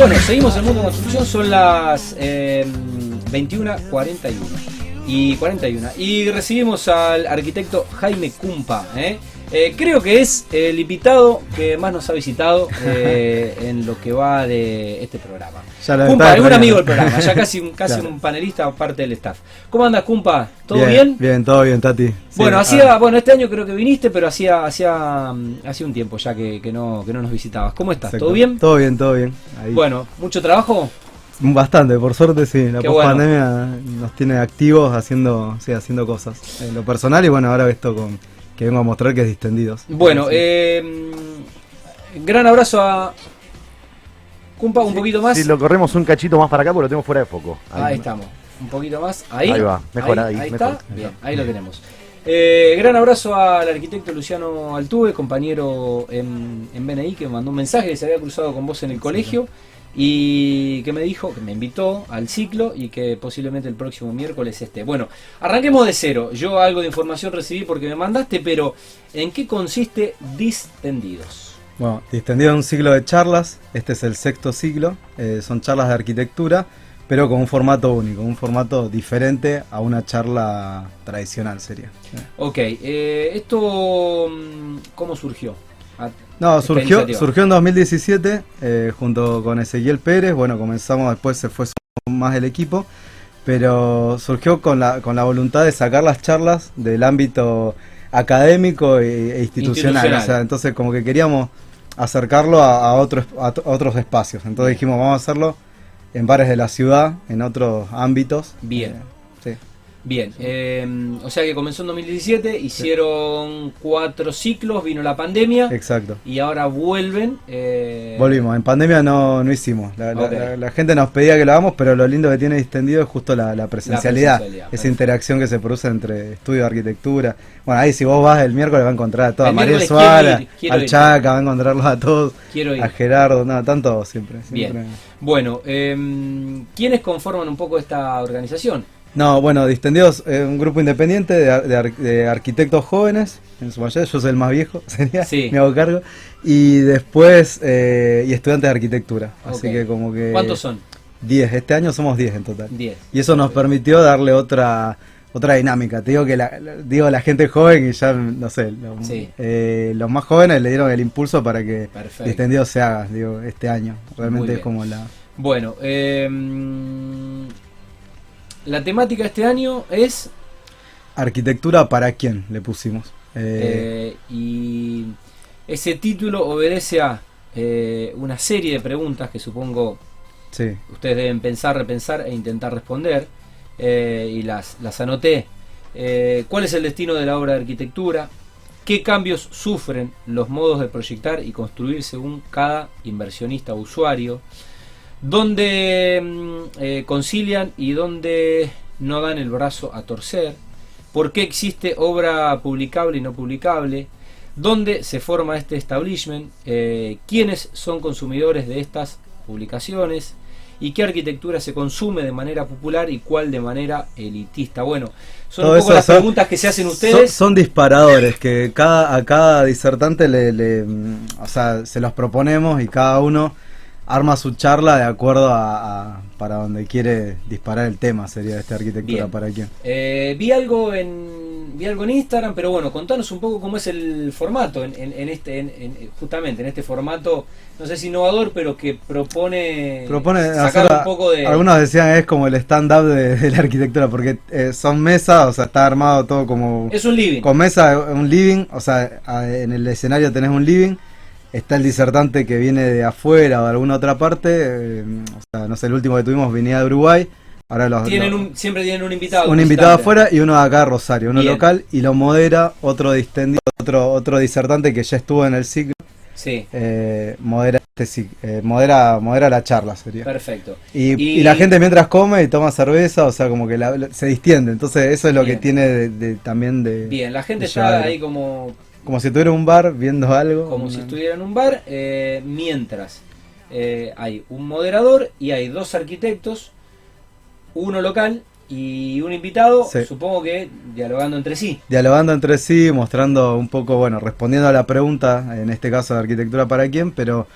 Bueno, seguimos en Mundo Construcción, son las eh, 21.41 y 41. Y recibimos al arquitecto Jaime Cumpa. ¿eh? Eh, creo que es el invitado que más nos ha visitado eh, en lo que va de este programa. Cumpa, es un amigo del programa, ya casi, un, casi un panelista parte del staff. ¿Cómo andas, Cumpa? ¿Todo bien? Bien, todo bien, Tati. bueno, hacía, bueno, este año creo que viniste, pero hacía, hacía, hacía un tiempo ya que, que no, que no nos visitabas. ¿Cómo estás? ¿Todo bien? Todo bien, todo bien. Bueno, ¿mucho trabajo? Bastante, por suerte sí. La pandemia nos tiene activos haciendo, sí, haciendo cosas. En lo personal y bueno, ahora esto con que vengo a mostrar que es distendidos. Bueno, eh, gran abrazo a Cumpa, un poquito más. Si lo corremos un cachito más para acá, porque lo tengo fuera de foco. Ahí, estamos, un poquito más. Ahí, ahí va, mejor ahí. Ahí, está, bien, ahí lo tenemos. Eh, gran abrazo al arquitecto Luciano Altuve, compañero en, en BNI, que me mandó un mensaje que se había cruzado con vos en el colegio y que me dijo, que me invitó al ciclo y que posiblemente el próximo miércoles esté. Bueno, arranquemos de cero. Yo algo de información recibí porque me mandaste, pero ¿en qué consiste Distendidos? Bueno, Distendidos es un ciclo de charlas, este es el sexto ciclo, eh, son charlas de arquitectura, pero con un formato único, un formato diferente a una charla tradicional sería. Ok, eh, ¿esto mm, cómo surgió? No, surgió, surgió en 2017 eh, junto con Ezequiel Pérez. Bueno, comenzamos después, se fue más el equipo, pero surgió con la, con la voluntad de sacar las charlas del ámbito académico e, e institucional. entonces, como que queríamos acercarlo a, otros, a otros espacios. Entonces dijimos, vamos a hacerlo en bares de la ciudad, en otros ámbitos. Bien. Eh. Bien, eh, o sea que comenzó en 2017, hicieron cuatro ciclos, vino la pandemia. Exacto. Y ahora vuelven. Eh... Volvimos, en pandemia no, no hicimos. La, gente nos pedía que lo hagamos, pero lo lindo que tiene distendido es justo la, presencialidad, esa interacción que se produce entre estudio de arquitectura. Bueno, ahí si vos vas el miércoles va a encontrar a toda María Suárez, al Chaca, va a encontrarlos a todos. A Gerardo, nada, tanto siempre. Bien. Bueno, eh, ¿quiénes conforman un poco esta organización? No, bueno, Distendidos es un grupo independiente de, arquitectos jóvenes, en su mayoría, yo soy el más viejo, sería, me hago cargo, y después, eh, y estudiantes de arquitectura, así que como que... ¿Cuántos son? Diez, este año somos diez en total. Diez. Y eso nos permitió darle otra otra dinámica. Te digo que la, digo la gente joven y ya, no sé, eh, los más jóvenes le dieron el impulso para que Distendidos se haga, digo, este año. Realmente es como la... Bueno, eh la temática este año es... Arquitectura para quién le pusimos. Eh, eh, y ese título obedece a eh, una serie de preguntas que supongo sí. ustedes deben pensar, repensar e intentar responder. y las, las anoté. ¿Cuál es el destino de la obra de arquitectura? ¿Qué cambios sufren los modos de proyectar y construir según cada inversionista o usuario? Donde mm, eh, concilian y donde no dan el brazo a torcer, por qué existe obra publicable y no publicable, dónde se forma este establishment, eh, quiénes son consumidores de estas publicaciones y qué arquitectura se consume de manera popular y cuál de manera elitista. Bueno, son un poco las preguntas que se hacen ustedes. Son, disparadores que cada, a cada disertante le, mm, o sea, se los proponemos y cada uno arma su charla de acuerdo a, para donde quiere disparar el tema, sería esta arquitectura para quién. Eh, vi algo en vi algo en Instagram, pero bueno, contanos un poco cómo es el formato en, este justamente en este formato, no sé si innovador, pero que propone, propone sacar un poco de algunos decían es como el stand up de, la arquitectura porque eh, son mesas, o sea, está armado todo como es un living. Con mesa, un living, o sea, en el escenario tenés un living está el disertante que viene de afuera o de alguna otra parte. Eh, o sea, no sé, el último que tuvimos venía de Uruguay. Ahora los, tienen siempre tienen un invitado. Un, invitado afuera y uno de acá, Rosario, uno local, y lo modera otro distendido, otro, otro disertante que ya estuvo en el ciclo. Sí. Eh, modera, este, eh, modera, modera la charla, sería. Perfecto. Y, la gente mientras come y toma cerveza, o sea, como que se distiende. Entonces, eso es lo que tiene de, también de. Bien, la gente está ahí como como si estuviera en un bar viendo algo. Como si estuviera en un bar, eh, mientras eh, hay un moderador y hay dos arquitectos, uno local y un invitado, supongo que dialogando entre sí. Dialogando entre sí, mostrando un poco, bueno, respondiendo a la pregunta, en este caso de arquitectura para quién, pero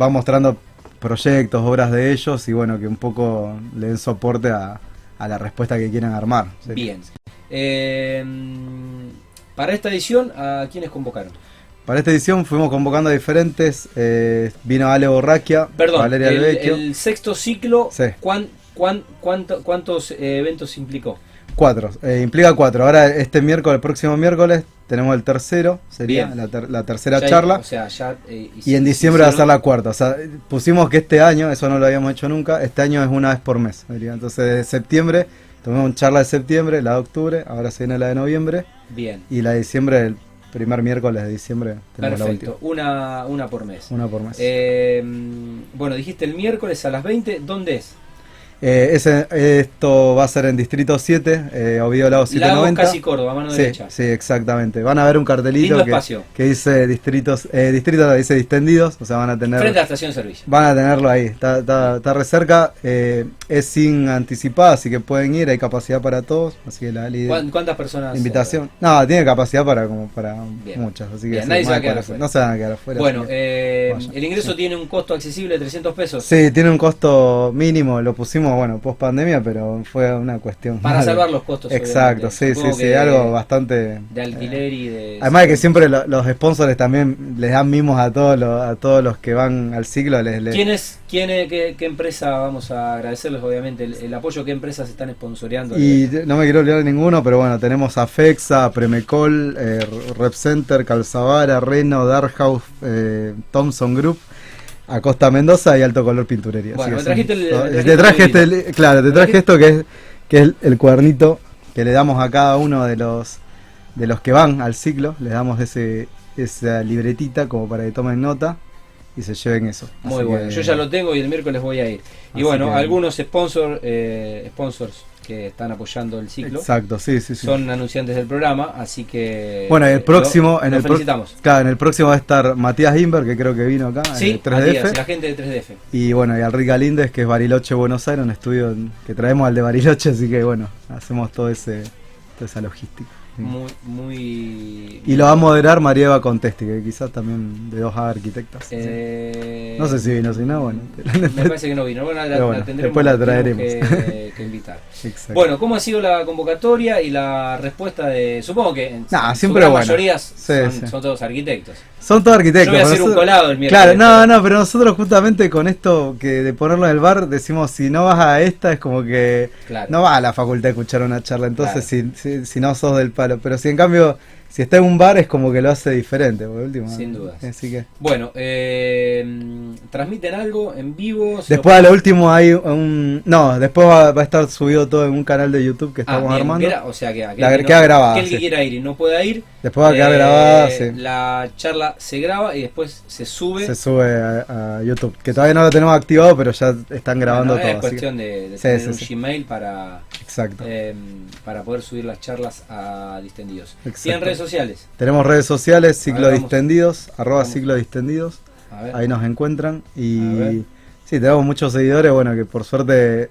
va mostrando proyectos, obras de ellos y bueno, que un poco le den soporte a, la respuesta que quieran armar. Bien. Eh, para esta edición, ¿a quiénes convocaron? Para esta edición fuimos convocando a diferentes. Eh, vino Ale Borraquia, Perdón, Valeria el, el sexto ciclo, ¿cuántos eventos implicó? Cuatro, eh, implica cuatro. Ahora este miércoles, el próximo miércoles, tenemos el tercero, sería la, tercera charla. Eh, y, en diciembre va a ser la cuarta. O sea, pusimos que este año, eso no lo habíamos hecho nunca, este año es una vez por mes. Entonces, de septiembre, tomamos charla de septiembre, la de octubre, ahora se viene la de noviembre. Bien. Y la de diciembre, el primer miércoles de diciembre. Perfecto, una, una por mes. Una por mes. Eh, bueno, dijiste el miércoles a las 20, ¿dónde es? Eh, ese, esto va a ser en Distrito 7, eh, Oviedo Lago 790. casi Córdoba, mano sí, derecha. Sí, exactamente. Van a ver un cartelito que, que, dice distritos, eh, distrito dice distendidos, o sea, van a tener... Frente a la estación de servicio. Van a tenerlo ahí, está, está, está re cerca, eh, es sin anticipar, así que pueden ir, hay capacidad para todos, así que la, ¿Cuántas personas? Invitación. No, tiene capacidad para como para muchas, así que... nadie se va a quedar afuera. No se van a quedar afuera. Bueno, el ingreso tiene un costo accesible de 300 pesos. Sí, tiene un costo mínimo, lo pusimos bueno, post pandemia, pero fue una cuestión. Para salvar los costos. Exacto, sí, sí, sí, algo bastante. De alquiler y de. Además de que siempre los sponsors también les dan mimos a todos los, a todos los que van al ciclo. Les, ¿Quién es, quién es, qué, empresa, vamos a agradecerles obviamente el, apoyo, qué empresas están sponsoreando? Y no me quiero olvidar de ninguno, pero bueno, tenemos a FEXA, Premecol, eh, Rep Center, Calzavara, Reno, Dark House, eh, Thompson Group a Costa Mendoza y Alto Color Pinturería. Bueno, me trajiste el, te traje este, claro, te traje esto que es que es el cuadernito que le damos a cada uno de los de los que van al ciclo, les damos ese esa libretita como para que tomen nota y se lleven eso. Muy bueno, yo ya lo tengo y el miércoles voy a ir. Y bueno, algunos sponsors eh, sponsors que están apoyando el ciclo. Exacto, sí, sí, Son anunciantes del programa, así que. Bueno, el próximo. en el felicitamos. claro, en el próximo va a estar Matías Inver, que creo que vino acá. Sí, 3DF. la gente de 3DF. Y bueno, y al Rica Lindes, que es Bariloche Buenos Aires, un estudio que traemos al de Bariloche, así que bueno, hacemos todo ese, toda esa logística. Muy, muy. Y lo va a moderar María Eva Contesti, que quizás también de dos arquitectas. Eh, no sé si vino, si no, bueno. Me parece que no vino. Bueno, la, después la traeremos. Que, invitar. Bueno, ¿cómo ha sido la convocatoria y la respuesta de. Supongo que en nah, siempre su mayoría son, son, todos arquitectos. Son todos arquitectos. Yo voy a hacer un colado el miércoles. Claro, no, no, pero nosotros justamente con esto que de ponerlo en el bar decimos si no vas a esta es como que no vas a la facultad a escuchar una charla. Entonces, si, si, si no sos del Pero si en cambio si está en un bar es como que lo hace diferente, por último. Sin duda. Así que. Bueno, eh, ¿transmiten algo en vivo? Después a lo último hay un... No, después va, a estar subido todo en un canal de YouTube que estamos ah, armando. o sea, que, la, queda grabada. Aquel que quiera ir y no pueda ir. Después va a quedar grabada, eh, sí. La charla se graba y después se sube. Se sube a, YouTube. Que todavía no lo tenemos activado, pero ya están grabando todo. Es cuestión de, tener un Gmail para... Exacto. Eh, para poder subir las charlas a distendidos. ¿Tienen redes sociales? Tenemos redes sociales, ciclo distendidos, arroba ciclo distendidos. Ahí nos encuentran y sí, tenemos muchos seguidores, bueno, que por suerte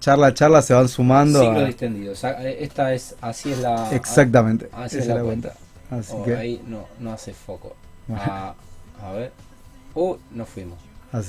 charla a charla se van sumando. Ciclo distendidos. Eh, esta es, así es la. Exactamente. Así es la, cuenta. Así oh, que... Ahí no, no hace foco. Ah, a ver. Uh, no fuimos.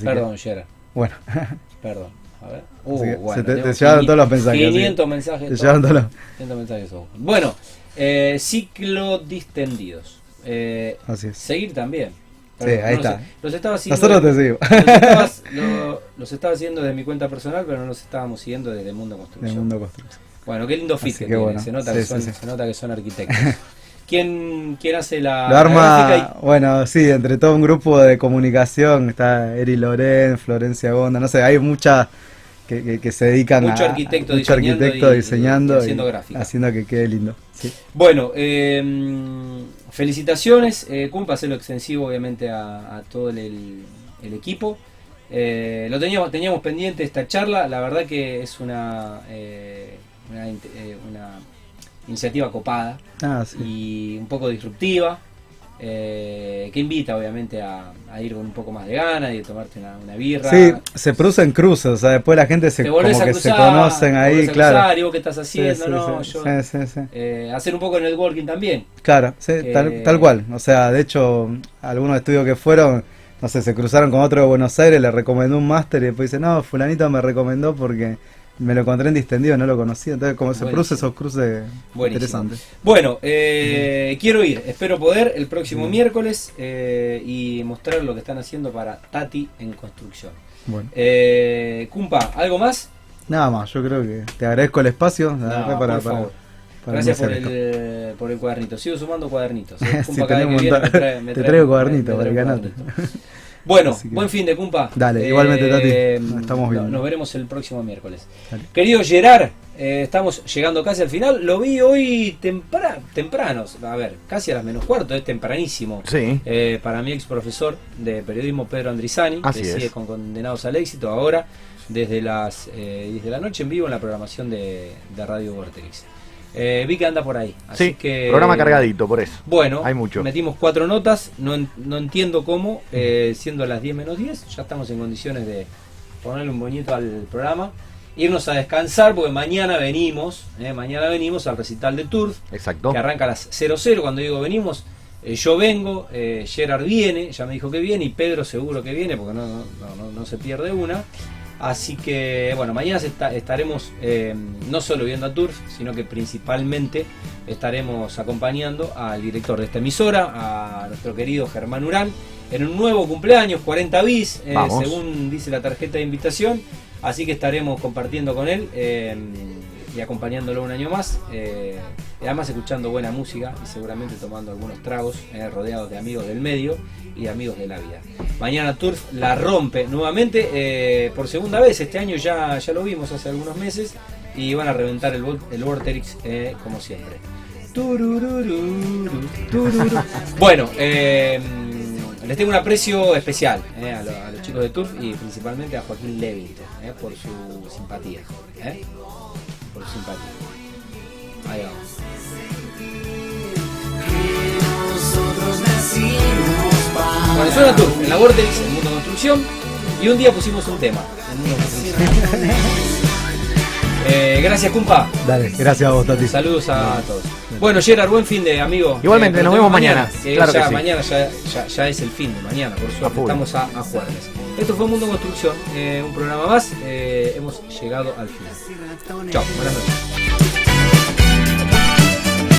Perdón, Gerard. Bueno. Perdón. A ver. Uh, bueno, se te, te llevaron todos los mensajes. 500 mensajes. Te todos los... 500 mensajes. Bueno, eh, ciclo distendidos. Eh, Así es. Seguir también. sí, ahí está. Los estaba siguiendo. Nosotros te. Los, estaba desde mi cuenta personal, pero no los estábamos siguiendo desde Mundo Construcción. Mundo Construcción. Bueno, qué lindo fit que, tiene. Se, nota que son, se nota que son arquitectos. ¿Quién, ¿Quién, hace la, Lo arma, bueno, sí, entre todo un grupo de comunicación, está Eri Loren, Florencia Gonda, no sé, hay mucha que, que, se dedican mucho a arquitecto mucho diseñando, arquitecto diseñando y, haciendo gráfica. Haciendo que quede lindo. Bueno, eh, felicitaciones, eh, Cumpa, hacerlo extensivo obviamente a, todo el, equipo. Eh, lo teníamos, teníamos pendiente esta charla, la verdad que es una, eh, una, una, iniciativa copada ah, y un poco disruptiva. Eh, que invita obviamente a, ir con un poco más de ganas y de tomarte una, birra. Sí, se producen cruces, o sea, después la gente se, como que se conocen ahí, claro. Y vos qué estás haciendo, no, yo, eh, hacer un poco de networking también. Claro, tal, tal, cual, o sea, de hecho, algunos estudios que fueron no sé, se cruzaron con otro de Buenos Aires, le recomendó un máster y después dice, no, fulanito me recomendó porque me lo encontré en distendido, no lo conocía. Entonces, como se cruce esos cruces interesantes. Bueno, eh, quiero ir, espero poder el próximo miércoles eh, y mostrar lo que están haciendo para Tati en construcción. Bueno. Eh, Cumpa, ¿algo más? Nada más, yo creo que te agradezco el espacio. para, por favor. Gracias por el, por el cuadernito. Sigo sumando cuadernitos. te traigo cuadernitos para ganarte. Bueno, buen fin de cumpa. Dale, igualmente, Tati. Eh, estamos viendo. Nos veremos el próximo miércoles. Querido Gerard, eh, estamos llegando casi al final. Lo vi hoy temprano, a ver, casi a las menos cuarto, es tempranísimo. Sí. Eh, para mi ex profesor de periodismo, Pedro Andrizani, que sigue con Condenados al Éxito ahora, desde las 10 de la noche en vivo en la programación de, de Radio Vortex. Eh, vi que anda por ahí. Así sí, que, programa cargadito, por eso. Bueno, hay mucho. metimos cuatro notas. No, no entiendo cómo, eh, siendo las 10 menos 10, ya estamos en condiciones de ponerle un boñito al programa. Irnos a descansar porque mañana venimos, eh, mañana venimos al recital de Turf, Exacto. que arranca a las 00. Cuando digo venimos, yo vengo, Gerard viene, ya me dijo que viene, y Pedro seguro que viene porque no, no, no, no se pierde una. Así que, bueno, mañana estaremos eh, no solo viendo a Turf, sino que principalmente estaremos acompañando al director de esta emisora, a nuestro querido Germán Urán, en un nuevo cumpleaños, 40 bis, eh, según dice la tarjeta de invitación. Así que estaremos compartiendo con él. Eh, y acompañándolo un año más. Eh, además escuchando buena música y seguramente tomando algunos tragos, eh, rodeados de amigos del medio y amigos de la vida. Mañana Turf la rompe nuevamente eh, por segunda vez. Este año ya, ya lo vimos hace algunos meses y van a reventar el, el Vortex como siempre. Bueno, les tengo un aprecio especial a, los chicos de Turf y principalmente a Joaquín Levit por su simpatía por simpático. Ahí vamos. Bueno, suena tú, en la Vortex, en Mundo Construcción, y un día pusimos un tema, eh, gracias, Cumpa. Dale, gracias a vos, Tati. Saludos a todos. Bueno, Gerard, buen fin de amigo. Igualmente, eh, nos vemos mañana. claro ya, Mañana ya, ya, es el fin de mañana, por suerte. Estamos a, a jueves. Esto fue Mundo Construcción, eh, un programa más. Eh, hemos llegado al final. Chao, buenas noches.